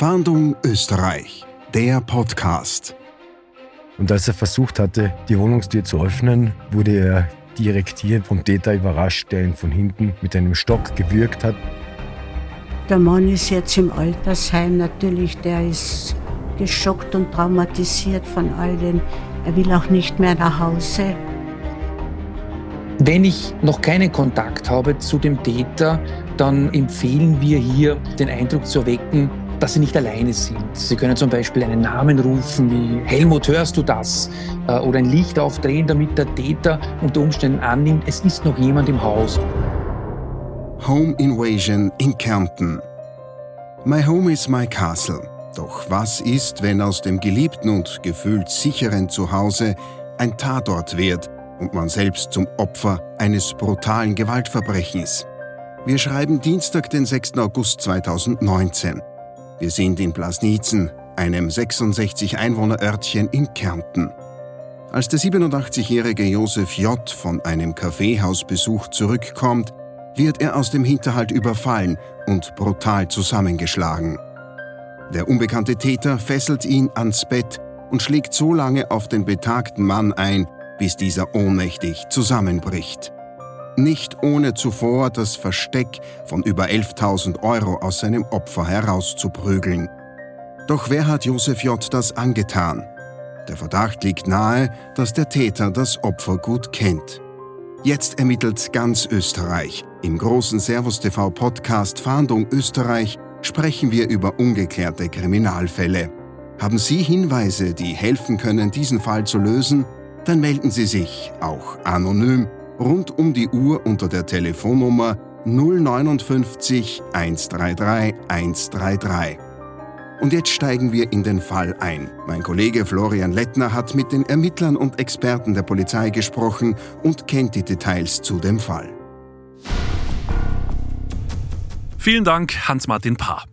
Fahndung Österreich, der Podcast. Und als er versucht hatte, die Wohnungstür zu öffnen, wurde er direkt hier vom Täter überrascht, der ihn von hinten mit einem Stock gewürgt hat. Der Mann ist jetzt im Altersheim natürlich, der ist geschockt und traumatisiert von all dem. Er will auch nicht mehr nach Hause. Wenn ich noch keinen Kontakt habe zu dem Täter, dann empfehlen wir hier den Eindruck zu erwecken, dass sie nicht alleine sind. Sie können zum Beispiel einen Namen rufen wie Helmut, hörst du das? Äh, oder ein Licht aufdrehen, damit der Täter unter Umständen annimmt, es ist noch jemand im Haus. Home Invasion in Kärnten. My home is my castle. Doch was ist, wenn aus dem geliebten und gefühlt sicheren Zuhause ein Tatort wird und man selbst zum Opfer eines brutalen Gewaltverbrechens. Wir schreiben Dienstag, den 6. August 2019. Wir sind in Blasnizen, einem 66 Einwohnerörtchen in Kärnten. Als der 87-jährige Josef J. von einem Kaffeehausbesuch zurückkommt, wird er aus dem Hinterhalt überfallen und brutal zusammengeschlagen. Der unbekannte Täter fesselt ihn ans Bett und schlägt so lange auf den betagten Mann ein, bis dieser ohnmächtig zusammenbricht. Nicht ohne zuvor das Versteck von über 11.000 Euro aus seinem Opfer herauszuprügeln. Doch wer hat Josef J. das angetan? Der Verdacht liegt nahe, dass der Täter das Opfer gut kennt. Jetzt ermittelt ganz Österreich. Im großen Servus TV Podcast Fahndung Österreich sprechen wir über ungeklärte Kriminalfälle. Haben Sie Hinweise, die helfen können, diesen Fall zu lösen? dann melden Sie sich, auch anonym, rund um die Uhr unter der Telefonnummer 059 133 133. Und jetzt steigen wir in den Fall ein. Mein Kollege Florian Lettner hat mit den Ermittlern und Experten der Polizei gesprochen und kennt die Details zu dem Fall. Vielen Dank, Hans-Martin Paar.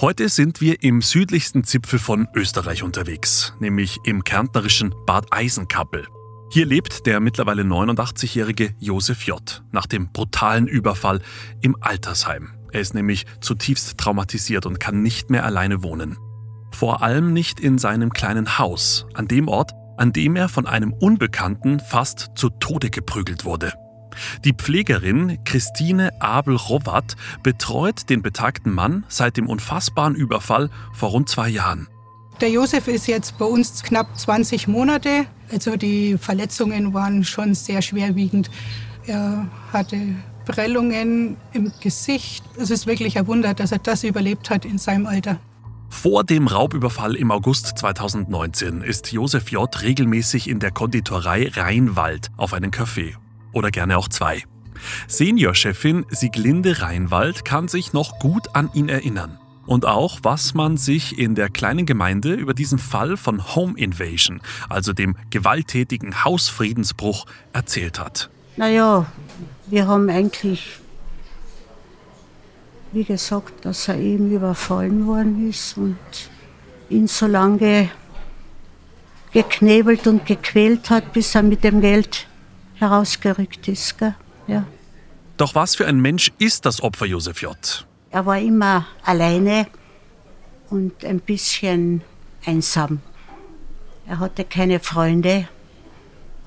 Heute sind wir im südlichsten Zipfel von Österreich unterwegs, nämlich im kärntnerischen Bad Eisenkappel. Hier lebt der mittlerweile 89-jährige Josef J. nach dem brutalen Überfall im Altersheim. Er ist nämlich zutiefst traumatisiert und kann nicht mehr alleine wohnen. Vor allem nicht in seinem kleinen Haus, an dem Ort, an dem er von einem Unbekannten fast zu Tode geprügelt wurde. Die Pflegerin Christine Abel-Rowat betreut den betagten Mann seit dem unfassbaren Überfall vor rund zwei Jahren. Der Josef ist jetzt bei uns knapp 20 Monate. Also die Verletzungen waren schon sehr schwerwiegend. Er hatte Prellungen im Gesicht. Es ist wirklich ein Wunder, dass er das überlebt hat in seinem Alter. Vor dem Raubüberfall im August 2019 ist Josef J. regelmäßig in der Konditorei Rheinwald auf einen Kaffee oder gerne auch zwei. Seniorchefin Sieglinde Reinwald kann sich noch gut an ihn erinnern. Und auch, was man sich in der kleinen Gemeinde über diesen Fall von Home Invasion, also dem gewalttätigen Hausfriedensbruch, erzählt hat. Naja, wir haben eigentlich, wie gesagt, dass er eben überfallen worden ist und ihn so lange geknebelt und gequält hat, bis er mit dem Geld herausgerückt ist. Gell? Ja. Doch was für ein Mensch ist das Opfer Josef J.? Er war immer alleine und ein bisschen einsam. Er hatte keine Freunde.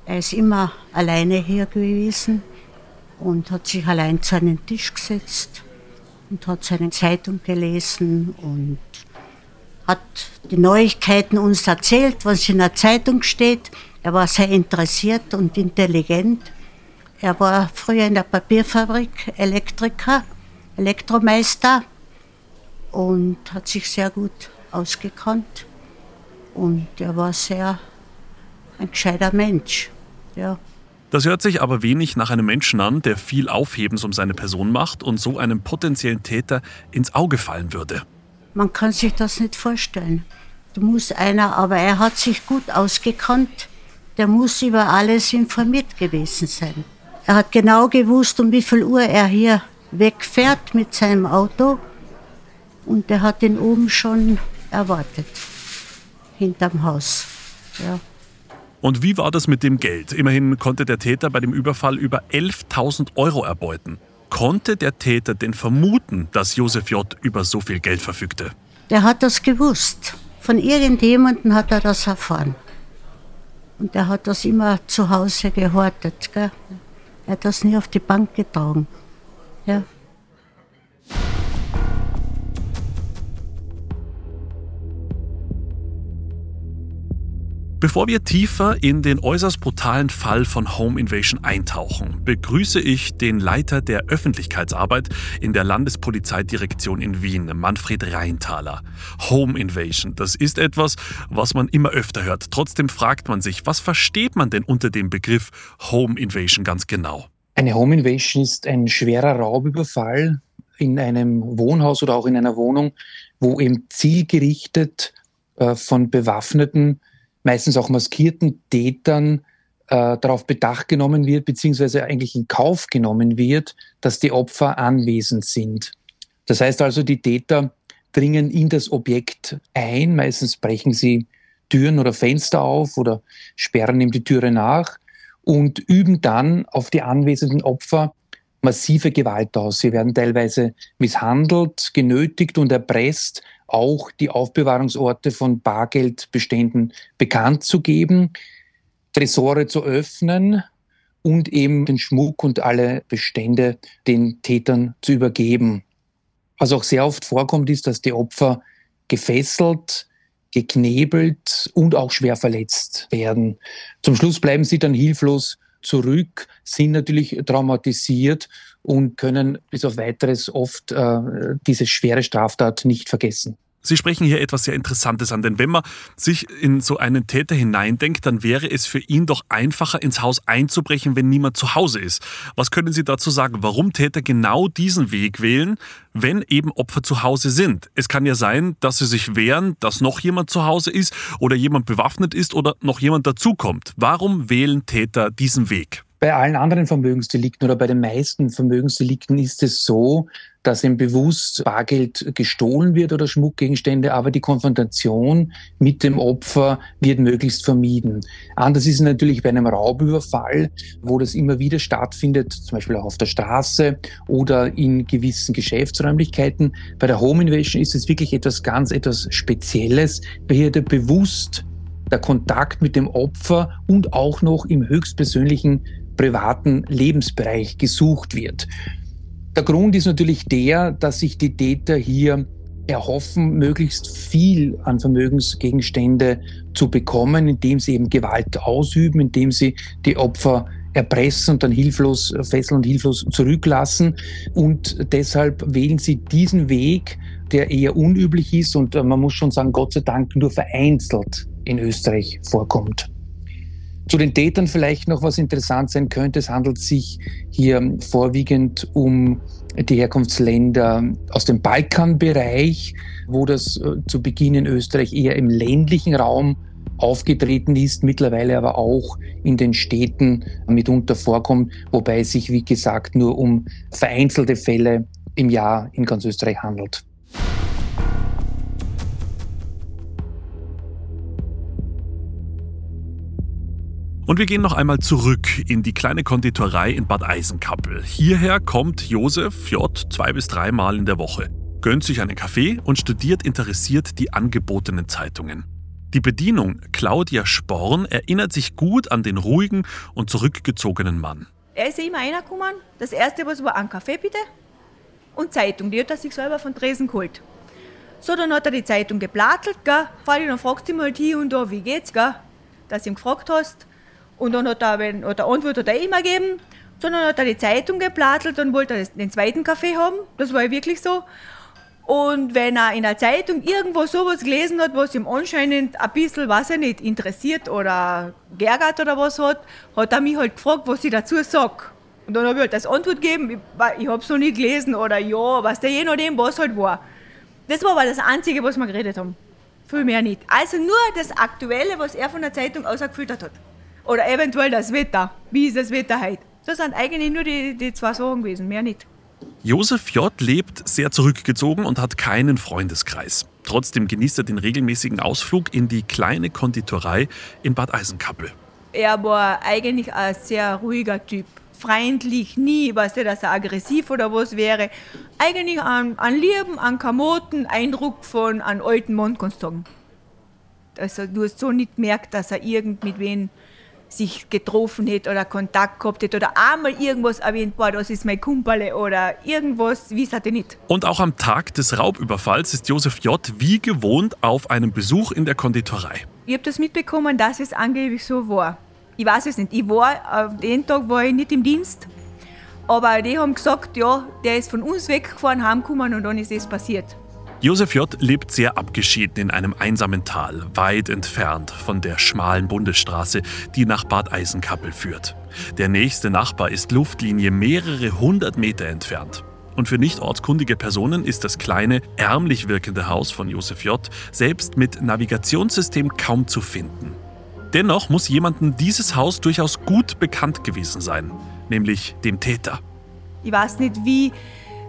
Er ist immer alleine hier gewesen und hat sich allein zu einem Tisch gesetzt und hat seine Zeitung gelesen und hat die Neuigkeiten uns erzählt, was in der Zeitung steht. Er war sehr interessiert und intelligent. Er war früher in der Papierfabrik Elektriker, Elektromeister und hat sich sehr gut ausgekannt. Und er war sehr ein gescheiter Mensch. Ja. Das hört sich aber wenig nach einem Menschen an, der viel Aufhebens um seine Person macht und so einem potenziellen Täter ins Auge fallen würde. Man kann sich das nicht vorstellen. Du musst einer, aber er hat sich gut ausgekannt der muss über alles informiert gewesen sein. Er hat genau gewusst, um wie viel Uhr er hier wegfährt mit seinem Auto und er hat ihn oben schon erwartet, hinterm Haus. Ja. Und wie war das mit dem Geld? Immerhin konnte der Täter bei dem Überfall über 11.000 Euro erbeuten. Konnte der Täter denn vermuten, dass Josef J. über so viel Geld verfügte? der hat das gewusst. Von irgendjemandem hat er das erfahren. Und er hat das immer zu Hause gehortet. Gell? Er hat das nie auf die Bank getragen. Ja. Bevor wir tiefer in den äußerst brutalen Fall von Home Invasion eintauchen, begrüße ich den Leiter der Öffentlichkeitsarbeit in der Landespolizeidirektion in Wien, Manfred Reintaler. Home Invasion, das ist etwas, was man immer öfter hört. Trotzdem fragt man sich, was versteht man denn unter dem Begriff Home Invasion ganz genau? Eine Home Invasion ist ein schwerer Raubüberfall in einem Wohnhaus oder auch in einer Wohnung, wo eben zielgerichtet äh, von bewaffneten meistens auch maskierten Tätern äh, darauf bedacht genommen wird, beziehungsweise eigentlich in Kauf genommen wird, dass die Opfer anwesend sind. Das heißt also, die Täter dringen in das Objekt ein, meistens brechen sie Türen oder Fenster auf oder sperren ihm die Türe nach und üben dann auf die anwesenden Opfer massive Gewalt aus. Sie werden teilweise misshandelt, genötigt und erpresst, auch die Aufbewahrungsorte von Bargeldbeständen bekannt zu geben, Tresore zu öffnen und eben den Schmuck und alle Bestände den Tätern zu übergeben. Was auch sehr oft vorkommt, ist, dass die Opfer gefesselt, geknebelt und auch schwer verletzt werden. Zum Schluss bleiben sie dann hilflos zurück, sind natürlich traumatisiert und können bis auf weiteres oft äh, diese schwere Straftat nicht vergessen. Sie sprechen hier etwas sehr Interessantes an, denn wenn man sich in so einen Täter hineindenkt, dann wäre es für ihn doch einfacher, ins Haus einzubrechen, wenn niemand zu Hause ist. Was können Sie dazu sagen, warum Täter genau diesen Weg wählen, wenn eben Opfer zu Hause sind? Es kann ja sein, dass sie sich wehren, dass noch jemand zu Hause ist oder jemand bewaffnet ist oder noch jemand dazukommt. Warum wählen Täter diesen Weg? Bei allen anderen Vermögensdelikten oder bei den meisten Vermögensdelikten ist es so, dass ihm bewusst Bargeld gestohlen wird oder Schmuckgegenstände, aber die Konfrontation mit dem Opfer wird möglichst vermieden. Anders ist es natürlich bei einem Raubüberfall, wo das immer wieder stattfindet, zum Beispiel auch auf der Straße oder in gewissen Geschäftsräumlichkeiten. Bei der Home Invasion ist es wirklich etwas ganz, etwas Spezielles, weil hier der bewusst der Kontakt mit dem Opfer und auch noch im höchstpersönlichen privaten Lebensbereich gesucht wird. Der Grund ist natürlich der, dass sich die Täter hier erhoffen, möglichst viel an Vermögensgegenstände zu bekommen, indem sie eben Gewalt ausüben, indem sie die Opfer erpressen und dann hilflos fesseln und hilflos zurücklassen. Und deshalb wählen sie diesen Weg, der eher unüblich ist und man muss schon sagen, Gott sei Dank nur vereinzelt in Österreich vorkommt. Zu den Tätern vielleicht noch was interessant sein könnte. Es handelt sich hier vorwiegend um die Herkunftsländer aus dem Balkanbereich, wo das äh, zu Beginn in Österreich eher im ländlichen Raum aufgetreten ist, mittlerweile aber auch in den Städten mitunter vorkommt, wobei es sich, wie gesagt, nur um vereinzelte Fälle im Jahr in ganz Österreich handelt. Und wir gehen noch einmal zurück in die kleine Konditorei in Bad Eisenkappel. Hierher kommt Josef J. zwei bis dreimal in der Woche, gönnt sich einen Kaffee und studiert interessiert die angebotenen Zeitungen. Die Bedienung Claudia Sporn erinnert sich gut an den ruhigen und zurückgezogenen Mann. Er ist immer reingekommen. Das erste was war ein Kaffee bitte und Zeitung. Die hat er sich selber von Dresden geholt. So, dann hat er die Zeitung geblattelt, gell? Dann fragt sie mal hier und da, wie geht's, gell? Dass du ihn gefragt hast. Und dann hat er, wenn, oder Antwort hat er immer gegeben, sondern hat er die Zeitung geplatelt und wollte er den zweiten Kaffee haben. Das war wirklich so. Und wenn er in der Zeitung irgendwo sowas gelesen hat, was ihm anscheinend ein bisschen, weiß ich nicht, interessiert oder geärgert oder was hat, hat er mich halt gefragt, was ich dazu sage. Und dann habe ich halt das Antwort gegeben, ich, ich habe es noch nie gelesen oder ja, was der je nachdem, was halt war. Das war aber das Einzige, was wir geredet haben. Viel mehr nicht. Also nur das Aktuelle, was er von der Zeitung ausgefiltert hat. Oder eventuell das Wetter. Wie ist das Wetter heute? Das sind eigentlich nur die, die zwei Sachen gewesen, mehr nicht. Josef J. lebt sehr zurückgezogen und hat keinen Freundeskreis. Trotzdem genießt er den regelmäßigen Ausflug in die kleine Konditorei in Bad Eisenkappel. Er war eigentlich ein sehr ruhiger Typ. freundlich, nie, weißt du, dass er aggressiv oder was wäre. Eigentlich an, an Lieben, an Kamoten, Eindruck von einem alten Mann, kannst du sagen. Also du hast so nicht gemerkt, dass er irgend mit wen sich getroffen hätte oder Kontakt gehabt hätte oder einmal irgendwas erwähnt, boah, das ist mein Kumpel oder irgendwas, wie es hatte nicht. Und auch am Tag des Raubüberfalls ist Josef J. wie gewohnt auf einem Besuch in der Konditorei. Ich habe das mitbekommen, dass es angeblich so war. Ich weiß es nicht. Ich war, auf den Tag war ich nicht im Dienst, aber die haben gesagt, ja, der ist von uns weggefahren, heimgekommen und dann ist es passiert. Josef J. lebt sehr abgeschieden in einem einsamen Tal, weit entfernt von der schmalen Bundesstraße, die nach Bad Eisenkappel führt. Der nächste Nachbar ist Luftlinie mehrere hundert Meter entfernt. Und für nicht ortskundige Personen ist das kleine, ärmlich wirkende Haus von Josef J. selbst mit Navigationssystem kaum zu finden. Dennoch muss jemandem dieses Haus durchaus gut bekannt gewesen sein, nämlich dem Täter. Ich weiß nicht, wie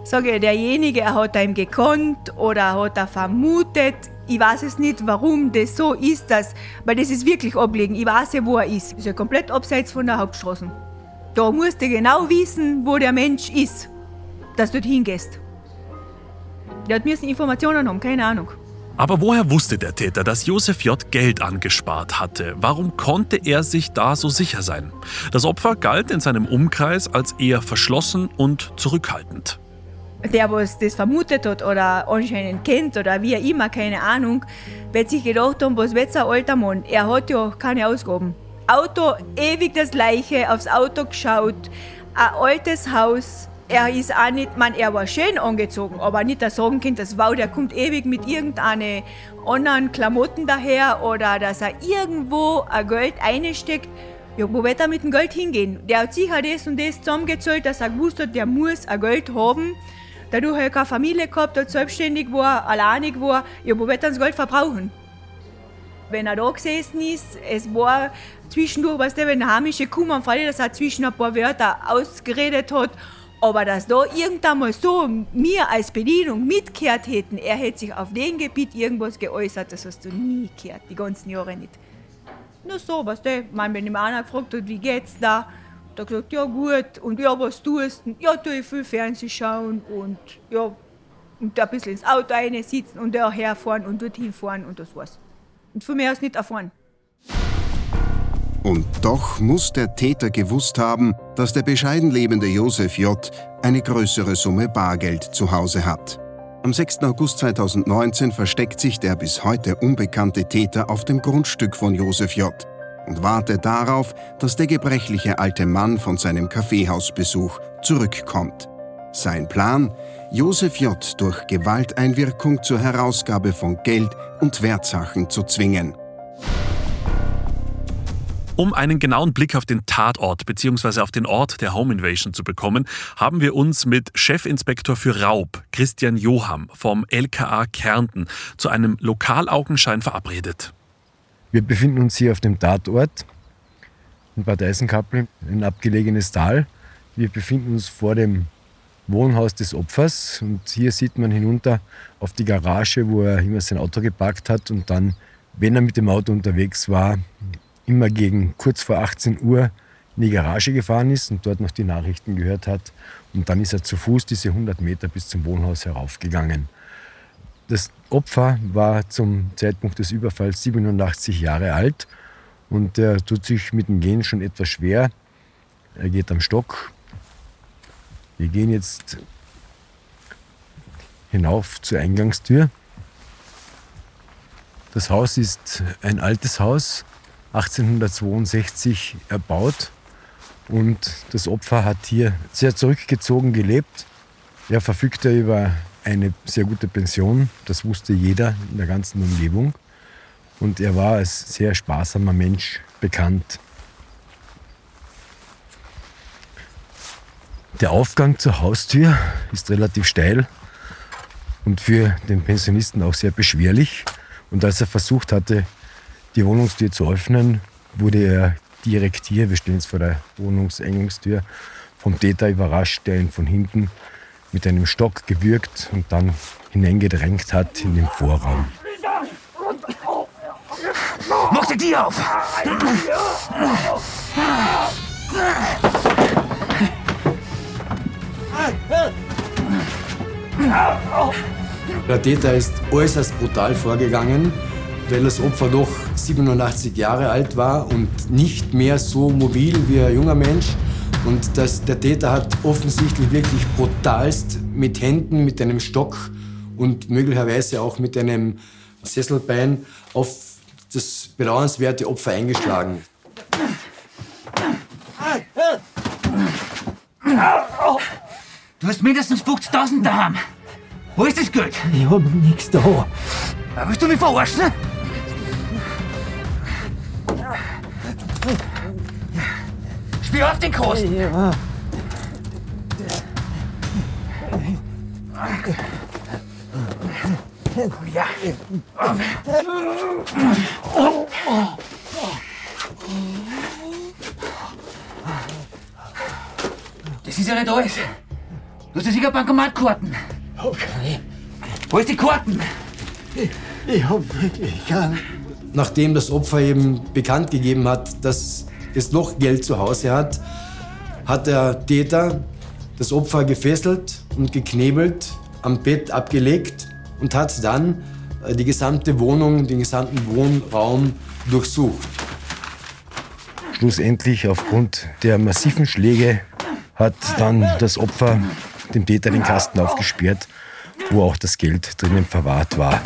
sage ich, derjenige, er hat ihm gekonnt oder hat er vermutet. Ich weiß es nicht, warum das so ist, das, weil das ist wirklich abgelegen. Ich weiß ja, wo er ist. Das ist ja komplett abseits von der Hauptstraße. Da musst du genau wissen, wo der Mensch ist, dass du dorthin gehst. Der hat mir Informationen haben, keine Ahnung. Aber woher wusste der Täter, dass Josef J. Geld angespart hatte? Warum konnte er sich da so sicher sein? Das Opfer galt in seinem Umkreis als eher verschlossen und zurückhaltend der, was das vermutet hat oder anscheinend kennt oder wie immer, keine Ahnung, wird sich gedacht haben, was wird ein alter Mann? Er hat ja keine Ausgaben. Auto, ewig das Gleiche, aufs Auto geschaut, ein altes Haus. Er ist auch nicht, man, er war schön angezogen, aber nicht das sagen Kind, das wow, der kommt ewig mit irgendeinen anderen Klamotten daher oder dass er irgendwo ein Geld einsteckt. Ja, wo wird er mit dem Geld hingehen? Der hat sicher das und das zusammengezahlt, dass er gewusst hat, der muss ein Geld haben dadurch habe ich keine Familie gehabt, hat selbstständig war, alleinig war, wird er das Geld verbrauchen? Wenn er da gesessen ist, es war zwischendurch, weißt du, wenn der Heimische kommen, freilich, dass er zwischen ein paar Wörter ausgeredet hat, aber dass da irgendwann mal so mir als Bedienung mitgehört hätten, er hätte sich auf dem Gebiet irgendwas geäußert, das hast du nie gehört, die ganzen Jahre nicht. Nur so, weißt du, man, wenn ihm einer gefragt hat, wie geht's da, da gesagt, ja gut, und ja, was tust du? Ja, tue ich viel Fernsehen schauen und ja, und ein bisschen ins Auto rein sitzen und da herfahren und dorthin fahren und das war's. Und von mir aus nicht erfahren. Und doch muss der Täter gewusst haben, dass der bescheiden lebende Josef J. eine größere Summe Bargeld zu Hause hat. Am 6. August 2019 versteckt sich der bis heute unbekannte Täter auf dem Grundstück von Josef J und warte darauf, dass der gebrechliche alte Mann von seinem Kaffeehausbesuch zurückkommt. Sein Plan? Josef J. durch Gewalteinwirkung zur Herausgabe von Geld und Wertsachen zu zwingen. Um einen genauen Blick auf den Tatort bzw. auf den Ort der Home Invasion zu bekommen, haben wir uns mit Chefinspektor für Raub, Christian Joham vom LKA Kärnten, zu einem Lokalaugenschein verabredet. Wir befinden uns hier auf dem Tatort in Bad Eisenkappel, ein abgelegenes Tal. Wir befinden uns vor dem Wohnhaus des Opfers und hier sieht man hinunter auf die Garage, wo er immer sein Auto geparkt hat und dann, wenn er mit dem Auto unterwegs war, immer gegen kurz vor 18 Uhr in die Garage gefahren ist und dort noch die Nachrichten gehört hat. Und dann ist er zu Fuß diese 100 Meter bis zum Wohnhaus heraufgegangen. Das Opfer war zum Zeitpunkt des Überfalls 87 Jahre alt und er tut sich mit dem Gehen schon etwas schwer. Er geht am Stock. Wir gehen jetzt hinauf zur Eingangstür. Das Haus ist ein altes Haus, 1862 erbaut und das Opfer hat hier sehr zurückgezogen gelebt. Er verfügte über eine sehr gute Pension, das wusste jeder in der ganzen Umgebung. Und er war als sehr sparsamer Mensch bekannt. Der Aufgang zur Haustür ist relativ steil und für den Pensionisten auch sehr beschwerlich. Und als er versucht hatte, die Wohnungstür zu öffnen, wurde er direkt hier, wir stehen jetzt vor der Wohnungsengungstür, vom Täter überrascht, der ihn von hinten mit einem Stock gewürgt und dann hineingedrängt hat in den Vorraum. Mach dir die auf! Der Täter ist äußerst brutal vorgegangen, weil das Opfer doch 87 Jahre alt war und nicht mehr so mobil wie ein junger Mensch. Und das, der Täter hat offensichtlich wirklich brutalst mit Händen, mit einem Stock und möglicherweise auch mit einem Sesselbein auf das bedauernswerte Opfer eingeschlagen. Du hast mindestens 50.000 daheim. Wo ist das Geld? Ich hab nichts da. Willst du mich verarschen? Spiel auf den Kost! Ja. Ja. Das ist ja nicht alles. Du hast ja sicher Bankomatkarten. Okay. Wo ist die Karten? Ich hab wirklich keinen. Nachdem das Opfer eben bekannt gegeben hat, dass es noch Geld zu Hause hat, hat der Täter das Opfer gefesselt und geknebelt, am Bett abgelegt und hat dann äh, die gesamte Wohnung, den gesamten Wohnraum durchsucht. Schlussendlich, aufgrund der massiven Schläge, hat dann das Opfer dem Täter den Kasten aufgesperrt, wo auch das Geld drinnen verwahrt war.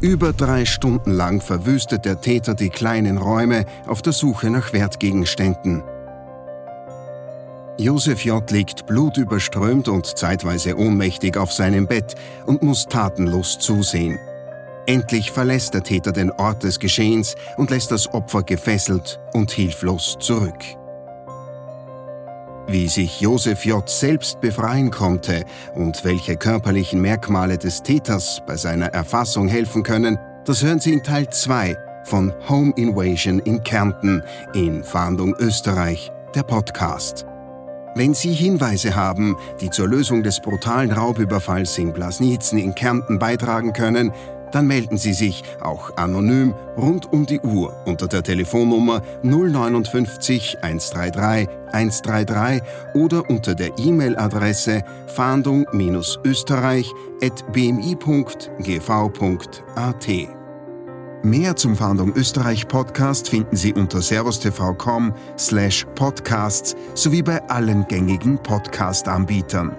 Über drei Stunden lang verwüstet der Täter die kleinen Räume auf der Suche nach Wertgegenständen. Josef J. liegt blutüberströmt und zeitweise ohnmächtig auf seinem Bett und muss tatenlos zusehen. Endlich verlässt der Täter den Ort des Geschehens und lässt das Opfer gefesselt und hilflos zurück. Wie sich Josef J. selbst befreien konnte und welche körperlichen Merkmale des Täters bei seiner Erfassung helfen können, das hören Sie in Teil 2 von Home Invasion in Kärnten in Fahndung Österreich, der Podcast. Wenn Sie Hinweise haben, die zur Lösung des brutalen Raubüberfalls in Blasnizen in Kärnten beitragen können, dann melden Sie sich auch anonym rund um die Uhr unter der Telefonnummer 059 133 133 oder unter der E-Mail-Adresse fahndung-österreich.bmi.gv.at. Mehr zum Fahndung Österreich Podcast finden Sie unter servustv.com slash podcasts sowie bei allen gängigen Podcast-Anbietern.